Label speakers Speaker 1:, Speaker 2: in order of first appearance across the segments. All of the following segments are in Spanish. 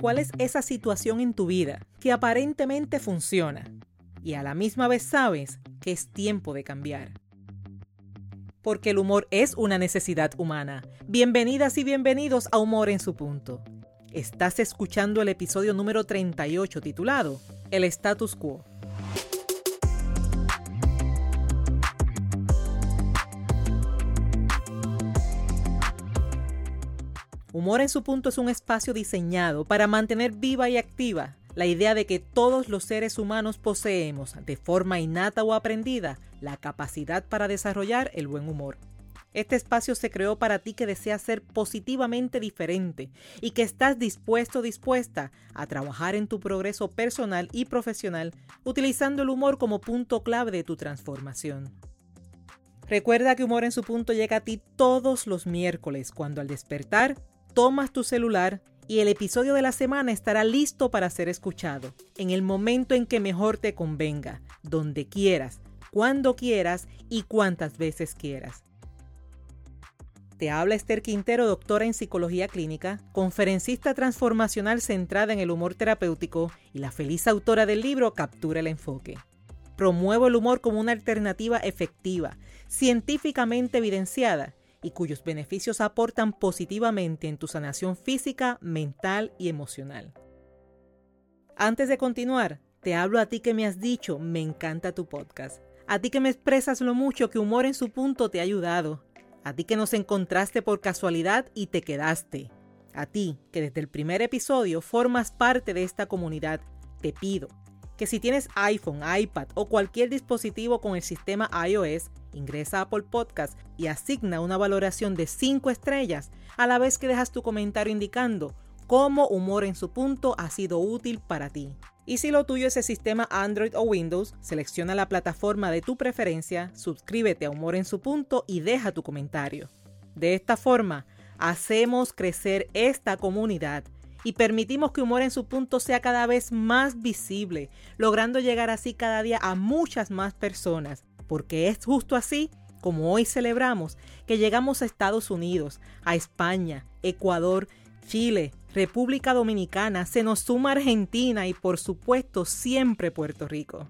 Speaker 1: cuál es esa situación en tu vida que aparentemente funciona y a la misma vez sabes que es tiempo de cambiar. Porque el humor es una necesidad humana. Bienvenidas y bienvenidos a Humor en su punto. Estás escuchando el episodio número 38 titulado El status quo. Humor en su punto es un espacio diseñado para mantener viva y activa la idea de que todos los seres humanos poseemos, de forma innata o aprendida, la capacidad para desarrollar el buen humor. Este espacio se creó para ti que deseas ser positivamente diferente y que estás dispuesto o dispuesta a trabajar en tu progreso personal y profesional utilizando el humor como punto clave de tu transformación. Recuerda que Humor en su punto llega a ti todos los miércoles cuando al despertar tomas tu celular y el episodio de la semana estará listo para ser escuchado, en el momento en que mejor te convenga, donde quieras, cuando quieras y cuantas veces quieras. Te habla Esther Quintero, doctora en psicología clínica, conferencista transformacional centrada en el humor terapéutico y la feliz autora del libro Captura el enfoque. Promuevo el humor como una alternativa efectiva, científicamente evidenciada y cuyos beneficios aportan positivamente en tu sanación física, mental y emocional. Antes de continuar, te hablo a ti que me has dicho, me encanta tu podcast. A ti que me expresas lo mucho que humor en su punto te ha ayudado. A ti que nos encontraste por casualidad y te quedaste. A ti que desde el primer episodio formas parte de esta comunidad, te pido que si tienes iPhone, iPad o cualquier dispositivo con el sistema iOS, ingresa a Apple Podcast y asigna una valoración de 5 estrellas a la vez que dejas tu comentario indicando cómo Humor en su punto ha sido útil para ti. Y si lo tuyo es el sistema Android o Windows, selecciona la plataforma de tu preferencia, suscríbete a Humor en su punto y deja tu comentario. De esta forma, hacemos crecer esta comunidad y permitimos que Humor en su punto sea cada vez más visible, logrando llegar así cada día a muchas más personas, porque es justo así como hoy celebramos que llegamos a Estados Unidos, a España, Ecuador, Chile, República Dominicana, se nos suma Argentina y por supuesto siempre Puerto Rico.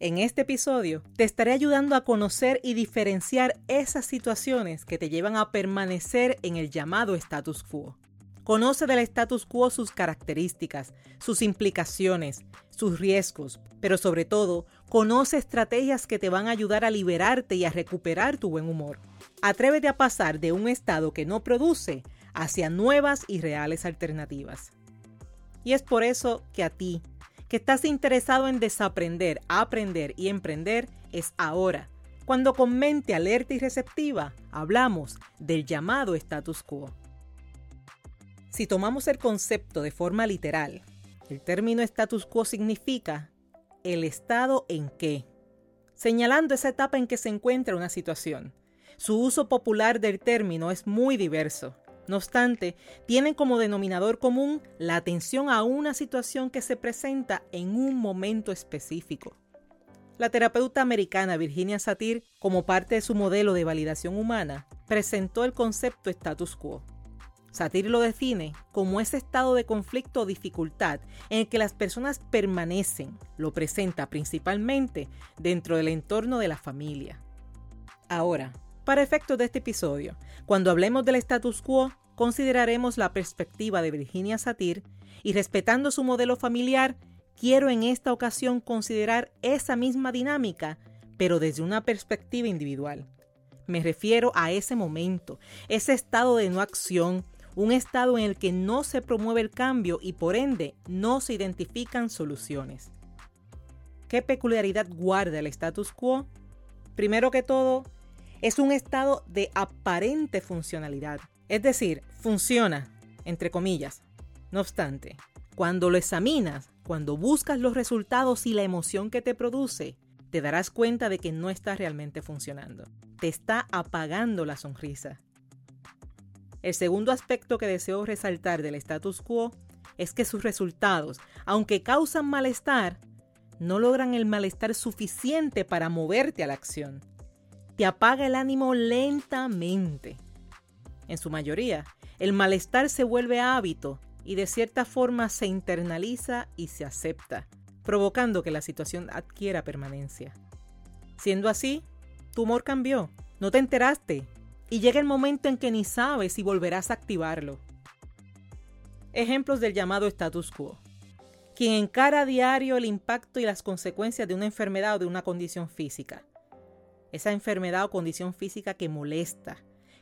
Speaker 1: En este episodio te estaré ayudando a conocer y diferenciar esas situaciones que te llevan a permanecer en el llamado status quo. Conoce del status quo sus características, sus implicaciones, sus riesgos, pero sobre todo, conoce estrategias que te van a ayudar a liberarte y a recuperar tu buen humor. Atrévete a pasar de un estado que no produce hacia nuevas y reales alternativas. Y es por eso que a ti, que estás interesado en desaprender, aprender y emprender, es ahora, cuando con mente alerta y receptiva hablamos del llamado status quo. Si tomamos el concepto de forma literal, el término status quo significa el estado en que, señalando esa etapa en que se encuentra una situación. Su uso popular del término es muy diverso. No obstante, tienen como denominador común la atención a una situación que se presenta en un momento específico. La terapeuta americana Virginia Satir, como parte de su modelo de validación humana, presentó el concepto status quo. Satir lo define como ese estado de conflicto o dificultad en el que las personas permanecen, lo presenta principalmente dentro del entorno de la familia. Ahora, para efectos de este episodio, cuando hablemos del status quo, consideraremos la perspectiva de Virginia Satir y respetando su modelo familiar, quiero en esta ocasión considerar esa misma dinámica, pero desde una perspectiva individual. Me refiero a ese momento, ese estado de no acción, un estado en el que no se promueve el cambio y por ende no se identifican soluciones. ¿Qué peculiaridad guarda el status quo? Primero que todo, es un estado de aparente funcionalidad, es decir, funciona, entre comillas. No obstante, cuando lo examinas, cuando buscas los resultados y la emoción que te produce, te darás cuenta de que no está realmente funcionando. Te está apagando la sonrisa. El segundo aspecto que deseo resaltar del status quo es que sus resultados, aunque causan malestar, no logran el malestar suficiente para moverte a la acción. Te apaga el ánimo lentamente. En su mayoría, el malestar se vuelve hábito y de cierta forma se internaliza y se acepta, provocando que la situación adquiera permanencia. Siendo así, tu humor cambió, no te enteraste y llega el momento en que ni sabes si volverás a activarlo. Ejemplos del llamado status quo. Quien encara diario el impacto y las consecuencias de una enfermedad o de una condición física. Esa enfermedad o condición física que molesta,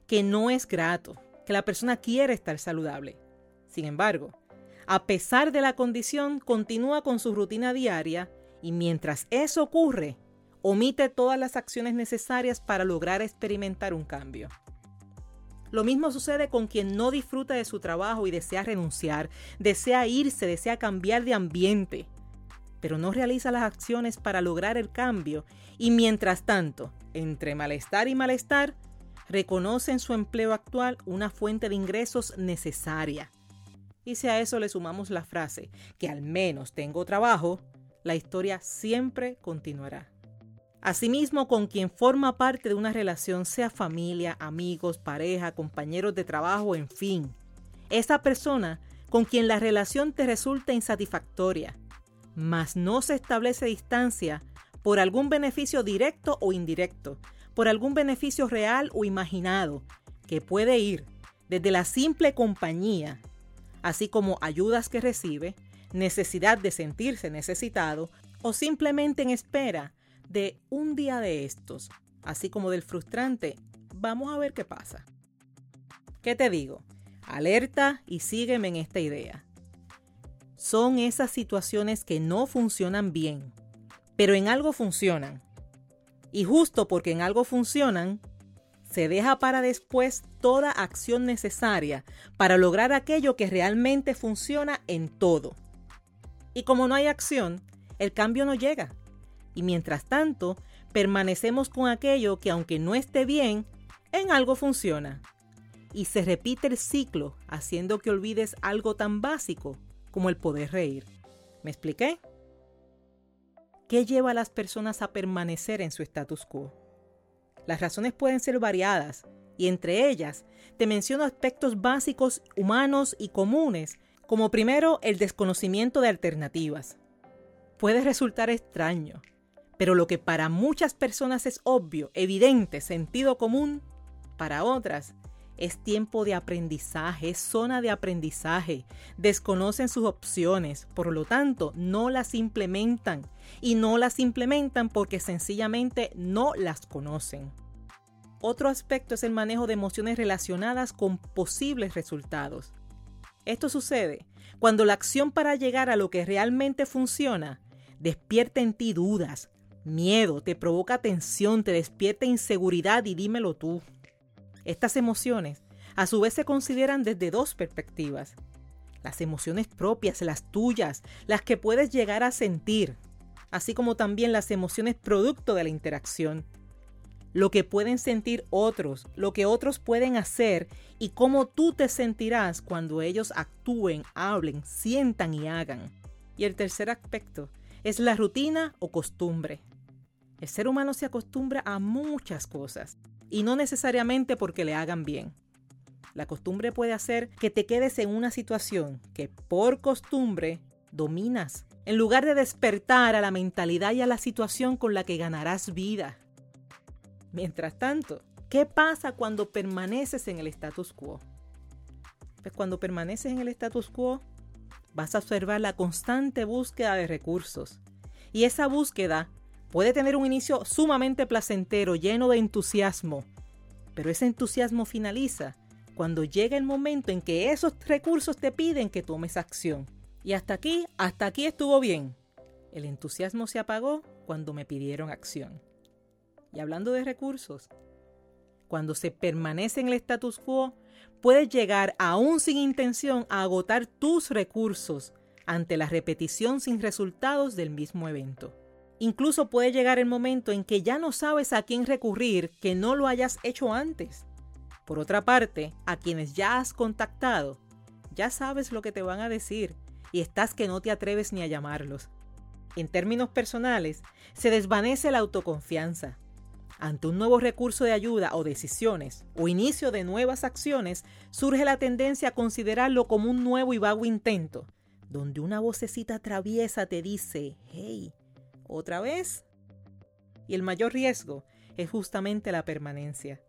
Speaker 1: que no es grato, que la persona quiere estar saludable. Sin embargo, a pesar de la condición, continúa con su rutina diaria y mientras eso ocurre, omite todas las acciones necesarias para lograr experimentar un cambio. Lo mismo sucede con quien no disfruta de su trabajo y desea renunciar, desea irse, desea cambiar de ambiente, pero no realiza las acciones para lograr el cambio y mientras tanto, entre malestar y malestar, reconoce en su empleo actual una fuente de ingresos necesaria. Y si a eso le sumamos la frase que al menos tengo trabajo, la historia siempre continuará. Asimismo, con quien forma parte de una relación, sea familia, amigos, pareja, compañeros de trabajo, en fin. Esa persona con quien la relación te resulta insatisfactoria, mas no se establece distancia por algún beneficio directo o indirecto, por algún beneficio real o imaginado, que puede ir desde la simple compañía, así como ayudas que recibe, necesidad de sentirse necesitado o simplemente en espera de un día de estos, así como del frustrante, vamos a ver qué pasa. ¿Qué te digo? Alerta y sígueme en esta idea. Son esas situaciones que no funcionan bien, pero en algo funcionan. Y justo porque en algo funcionan, se deja para después toda acción necesaria para lograr aquello que realmente funciona en todo. Y como no hay acción, el cambio no llega y mientras tanto permanecemos con aquello que aunque no esté bien, en algo funciona. Y se repite el ciclo haciendo que olvides algo tan básico como el poder reír. ¿Me expliqué? ¿Qué lleva a las personas a permanecer en su status quo? Las razones pueden ser variadas y entre ellas te menciono aspectos básicos humanos y comunes, como primero el desconocimiento de alternativas. Puede resultar extraño, pero lo que para muchas personas es obvio, evidente, sentido común, para otras es tiempo de aprendizaje, es zona de aprendizaje. Desconocen sus opciones, por lo tanto no las implementan. Y no las implementan porque sencillamente no las conocen. Otro aspecto es el manejo de emociones relacionadas con posibles resultados. Esto sucede cuando la acción para llegar a lo que realmente funciona despierta en ti dudas, miedo, te provoca tensión, te despierta inseguridad y dímelo tú. Estas emociones a su vez se consideran desde dos perspectivas. Las emociones propias, las tuyas, las que puedes llegar a sentir, así como también las emociones producto de la interacción. Lo que pueden sentir otros, lo que otros pueden hacer y cómo tú te sentirás cuando ellos actúen, hablen, sientan y hagan. Y el tercer aspecto es la rutina o costumbre. El ser humano se acostumbra a muchas cosas y no necesariamente porque le hagan bien. La costumbre puede hacer que te quedes en una situación que por costumbre dominas, en lugar de despertar a la mentalidad y a la situación con la que ganarás vida. Mientras tanto, ¿qué pasa cuando permaneces en el status quo? Pues cuando permaneces en el status quo, vas a observar la constante búsqueda de recursos. Y esa búsqueda Puede tener un inicio sumamente placentero, lleno de entusiasmo, pero ese entusiasmo finaliza cuando llega el momento en que esos recursos te piden que tomes acción. Y hasta aquí, hasta aquí estuvo bien. El entusiasmo se apagó cuando me pidieron acción. Y hablando de recursos, cuando se permanece en el status quo, puedes llegar aún sin intención a agotar tus recursos ante la repetición sin resultados del mismo evento. Incluso puede llegar el momento en que ya no sabes a quién recurrir que no lo hayas hecho antes. Por otra parte, a quienes ya has contactado, ya sabes lo que te van a decir y estás que no te atreves ni a llamarlos. En términos personales, se desvanece la autoconfianza. ante un nuevo recurso de ayuda o decisiones o inicio de nuevas acciones, surge la tendencia a considerarlo como un nuevo y vago intento, donde una vocecita traviesa te dice, hey, ¿otra vez? Y el mayor riesgo es justamente la permanencia.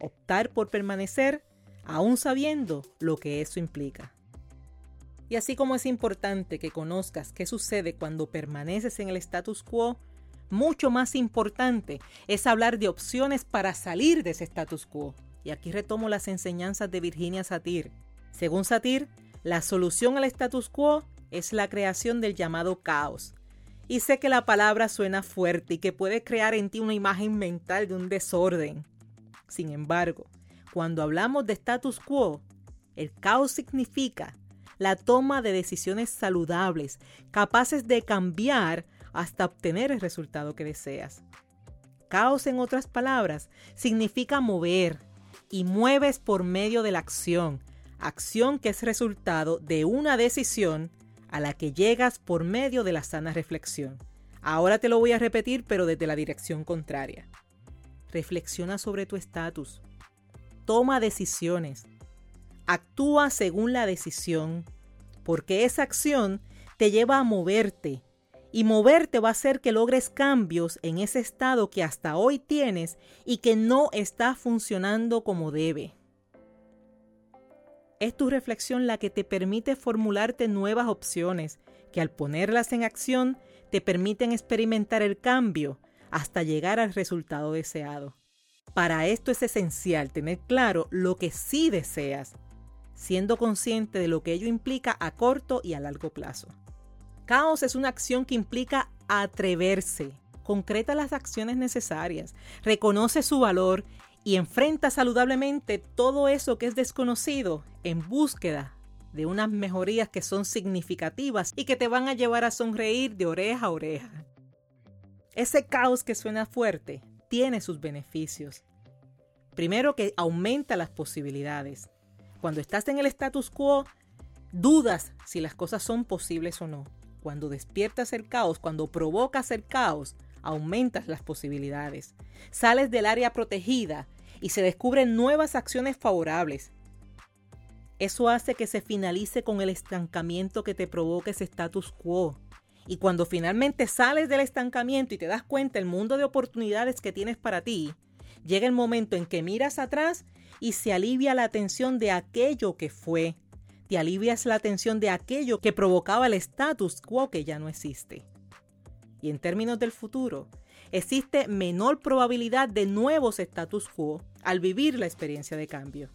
Speaker 1: Optar por permanecer aún sabiendo lo que eso implica. Y así como es importante que conozcas qué sucede cuando permaneces en el status quo, mucho más importante es hablar de opciones para salir de ese status quo. Y aquí retomo las enseñanzas de Virginia Satir. Según Satir, la solución al status quo es la creación del llamado caos. Y sé que la palabra suena fuerte y que puede crear en ti una imagen mental de un desorden. Sin embargo, cuando hablamos de status quo, el caos significa la toma de decisiones saludables, capaces de cambiar hasta obtener el resultado que deseas. Caos, en otras palabras, significa mover y mueves por medio de la acción, acción que es resultado de una decisión a la que llegas por medio de la sana reflexión. Ahora te lo voy a repetir, pero desde la dirección contraria. Reflexiona sobre tu estatus. Toma decisiones. Actúa según la decisión, porque esa acción te lleva a moverte, y moverte va a hacer que logres cambios en ese estado que hasta hoy tienes y que no está funcionando como debe. Es tu reflexión la que te permite formularte nuevas opciones que al ponerlas en acción te permiten experimentar el cambio hasta llegar al resultado deseado. Para esto es esencial tener claro lo que sí deseas, siendo consciente de lo que ello implica a corto y a largo plazo. Caos es una acción que implica atreverse, concreta las acciones necesarias, reconoce su valor y enfrenta saludablemente todo eso que es desconocido en búsqueda de unas mejorías que son significativas y que te van a llevar a sonreír de oreja a oreja. Ese caos que suena fuerte tiene sus beneficios. Primero que aumenta las posibilidades. Cuando estás en el status quo, dudas si las cosas son posibles o no. Cuando despiertas el caos, cuando provocas el caos, aumentas las posibilidades. Sales del área protegida y se descubren nuevas acciones favorables. Eso hace que se finalice con el estancamiento que te provoca ese status quo. Y cuando finalmente sales del estancamiento y te das cuenta del mundo de oportunidades que tienes para ti, llega el momento en que miras atrás y se alivia la tensión de aquello que fue te alivias la tensión de aquello que provocaba el status quo que ya no existe. Y en términos del futuro, existe menor probabilidad de nuevos status quo al vivir la experiencia de cambio.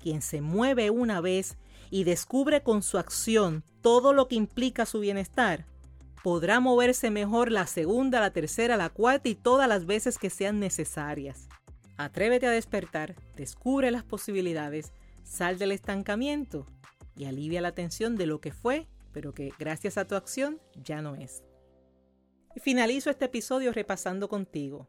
Speaker 1: Quien se mueve una vez y descubre con su acción todo lo que implica su bienestar, podrá moverse mejor la segunda, la tercera, la cuarta y todas las veces que sean necesarias. Atrévete a despertar, descubre las posibilidades, sal del estancamiento y alivia la tensión de lo que fue, pero que gracias a tu acción ya no es. Y finalizo este episodio repasando contigo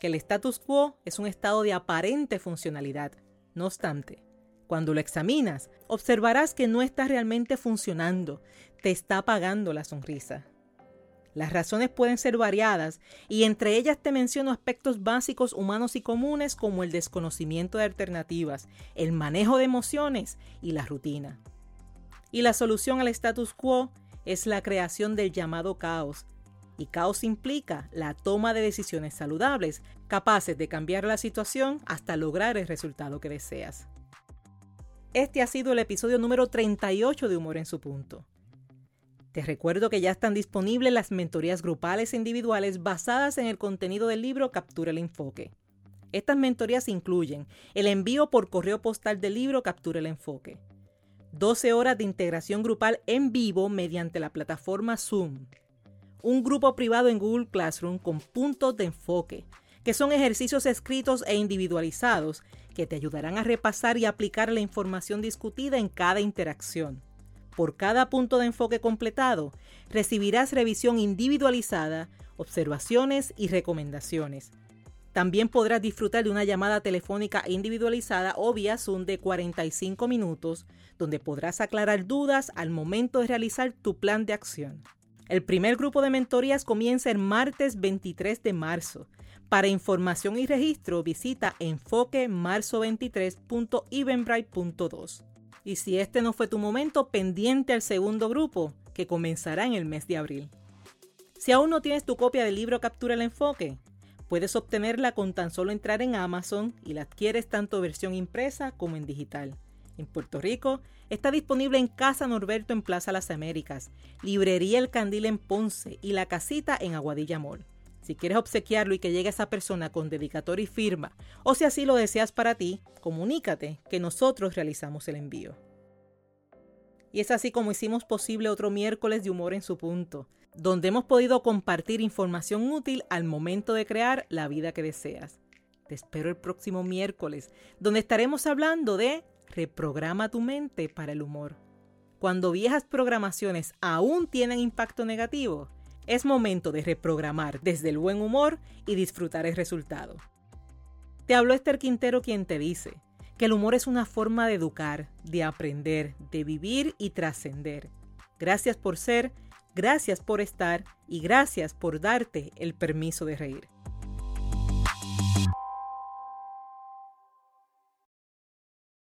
Speaker 1: que el status quo es un estado de aparente funcionalidad. No obstante, cuando lo examinas, observarás que no está realmente funcionando, te está apagando la sonrisa. Las razones pueden ser variadas y entre ellas te menciono aspectos básicos humanos y comunes como el desconocimiento de alternativas, el manejo de emociones y la rutina. Y la solución al status quo es la creación del llamado caos. Y caos implica la toma de decisiones saludables, capaces de cambiar la situación hasta lograr el resultado que deseas. Este ha sido el episodio número 38 de Humor en su punto. Te recuerdo que ya están disponibles las mentorías grupales e individuales basadas en el contenido del libro Captura el Enfoque. Estas mentorías incluyen el envío por correo postal del libro Captura el Enfoque, 12 horas de integración grupal en vivo mediante la plataforma Zoom. Un grupo privado en Google Classroom con puntos de enfoque, que son ejercicios escritos e individualizados que te ayudarán a repasar y aplicar la información discutida en cada interacción. Por cada punto de enfoque completado, recibirás revisión individualizada, observaciones y recomendaciones también podrás disfrutar de una llamada telefónica individualizada o vía Zoom de 45 minutos, donde podrás aclarar dudas al momento de realizar tu plan de acción. El primer grupo de mentorías comienza el martes 23 de marzo. Para información y registro visita enfoquemarzo23.eventbrite.2. Y si este no fue tu momento, pendiente al segundo grupo, que comenzará en el mes de abril. Si aún no tienes tu copia del libro Captura el Enfoque, puedes obtenerla con tan solo entrar en Amazon y la adquieres tanto versión impresa como en digital. En Puerto Rico está disponible en Casa Norberto en Plaza Las Américas, Librería El Candil en Ponce y La Casita en Aguadilla Mall. Si quieres obsequiarlo y que llegue a esa persona con dedicatoria y firma, o si así lo deseas para ti, comunícate que nosotros realizamos el envío. Y es así como hicimos posible otro miércoles de humor en su punto, donde hemos podido compartir información útil al momento de crear la vida que deseas. Te espero el próximo miércoles, donde estaremos hablando de reprograma tu mente para el humor. Cuando viejas programaciones aún tienen impacto negativo, es momento de reprogramar desde el buen humor y disfrutar el resultado. Te habló Esther Quintero quien te dice que el humor es una forma de educar, de aprender, de vivir y trascender. Gracias por ser, gracias por estar y gracias por darte el permiso de reír.